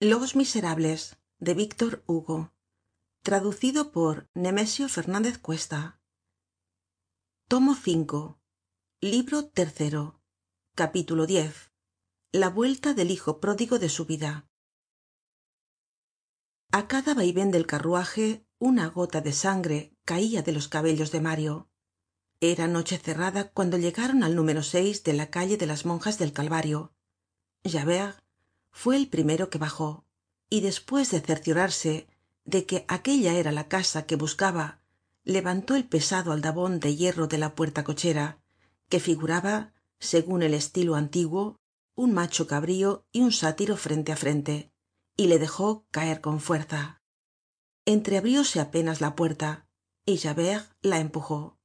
los miserables de víctor hugo. Traducido por nemesio fernandez cuesta. Tomo v libro tercero. Capítulo x la vuelta del hijo pródigo de su vida. A cada vaivén del carruaje una gota de sangre caía de los cabellos de mario. Era noche cerrada cuando llegaron al número de la calle de las monjas del calvario fue el primero que bajó y después de cerciorarse de que aquella era la casa que buscaba levantó el pesado aldabon de hierro de la puerta-cochera que figuraba segun el estilo antiguo un macho cabrío y un sátiro frente á frente y le dejó caer con fuerza. Entreabrióse apenas la puerta y javert la empujó.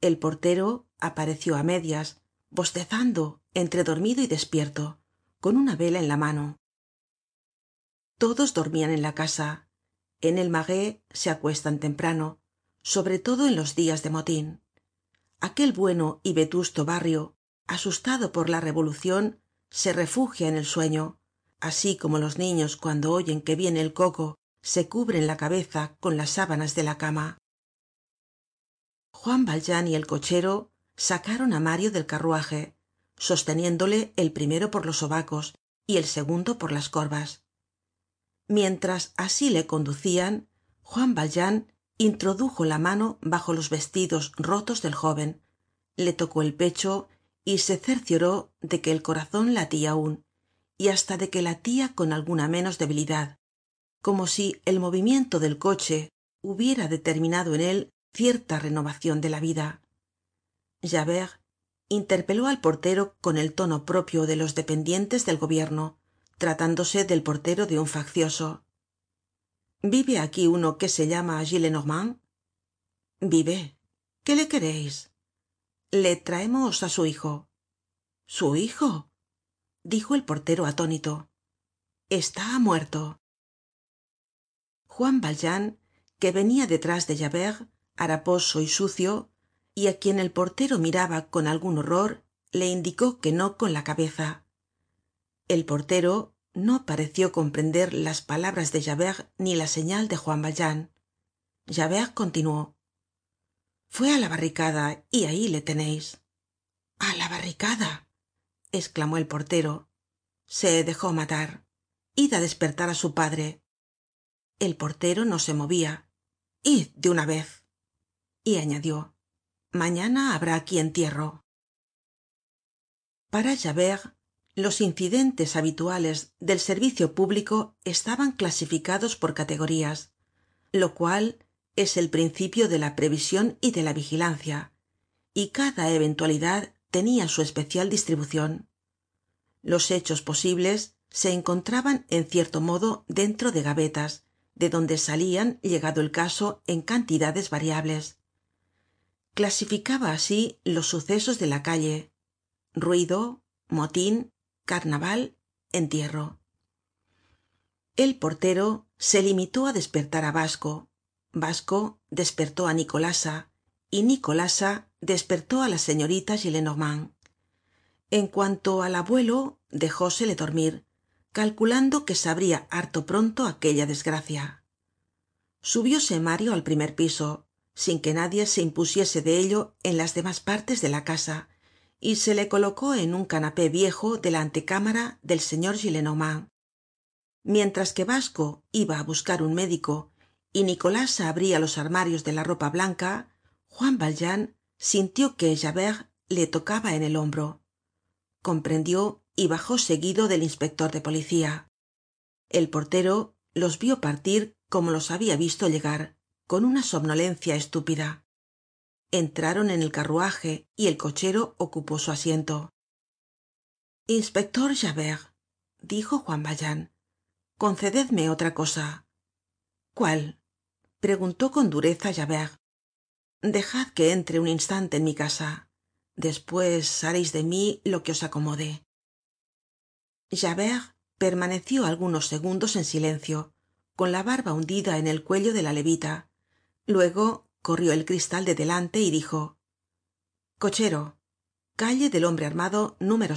El portero apareció á medias bostezando entre dormido y despierto con una vela en la mano. Todos dormian en la casa. En el marais se acuestan temprano sobre todo en los dias de motin aquel bueno y vetusto barrio asustado por la revolucion se refugia en el sueño así como los niños cuando oyen que viene el coco se cubren la cabeza con las sábanas de la cama. Juan valjean y el cochero sacaron á mario del carruaje sosteniéndole el primero por los sobacos y el segundo por las corvas. Mientras así le conducian juan valjean introdujo la mano bajo los vestidos rotos del joven le tocó el pecho y se cercioró de que el corazon latia aun y hasta de que latia con alguna menos debilidad como si el movimiento del coche hubiera determinado en él cierta renovacion de la vida. Javert interpeló al portero con el tono propio de los dependientes del gobierno tratándose del portero de un faccioso. Vive aquí uno que se llama gillenormand vive. Qué le quereis le traemos á su hijo. Su hijo dijo el portero atónito. Está muerto. Juan valjean que venia detrás de javert haraposo y sucio y á quien el portero miraba con algun horror le indicó que no con la cabeza. El portero no pareció comprender las palabras de javert ni la señal de juan valjean. Javert continuó. Fué á la barricada y ahí le teneis a la barricada esclamó el portero. Se dejó matar. Id á despertar á su padre el portero no se movia id de una vez y añadió mañana habrá aquí entierro. Para javert los incidentes habituales del servicio público estaban clasificados por categorías lo cual es el principio de la prevision y de la vigilancia y cada eventualidad tenia su especial distribucion los hechos posibles se encontraban en cierto modo dentro de gavetas de donde salian llegado el caso en cantidades variables clasificaba así los sucesos de la calle. Ruido motin carnaval entierro. El portero se limitó á despertar á basco basco despertó á nicolasa y nicolasa despertó á la señorita gillenormand. En cuanto al abuelo dejósele dormir calculando que sabria harto pronto aquella desgracia. Subióse mario al primer piso sin que nadie se impusiese de ello en las demás partes de la casa y se le colocó en un canapé viejo de la antecámara del señor gillenormand. Mientras que basco iba á buscar un médico y nicolasa abria los armarios de la ropa blanca juan valjean sintió que javert le tocaba en el hombro. Comprendió y bajó seguido del inspector de policía. El portero los vio partir como los habia visto llegar con una somnolencia estúpida. Entraron en el carruaje y el cochero ocupó su asiento. Inspector javert dijo juan valjean concededme otra cosa cuál preguntó con dureza javert. Dejad que entre un instante en mi casa. Despues hareis de mí lo que os acomode javert permaneció algunos segundos en silencio con la barba hundida en el cuello de la levita luego corrió el cristal de delante y dijo cochero calle del hombre armado número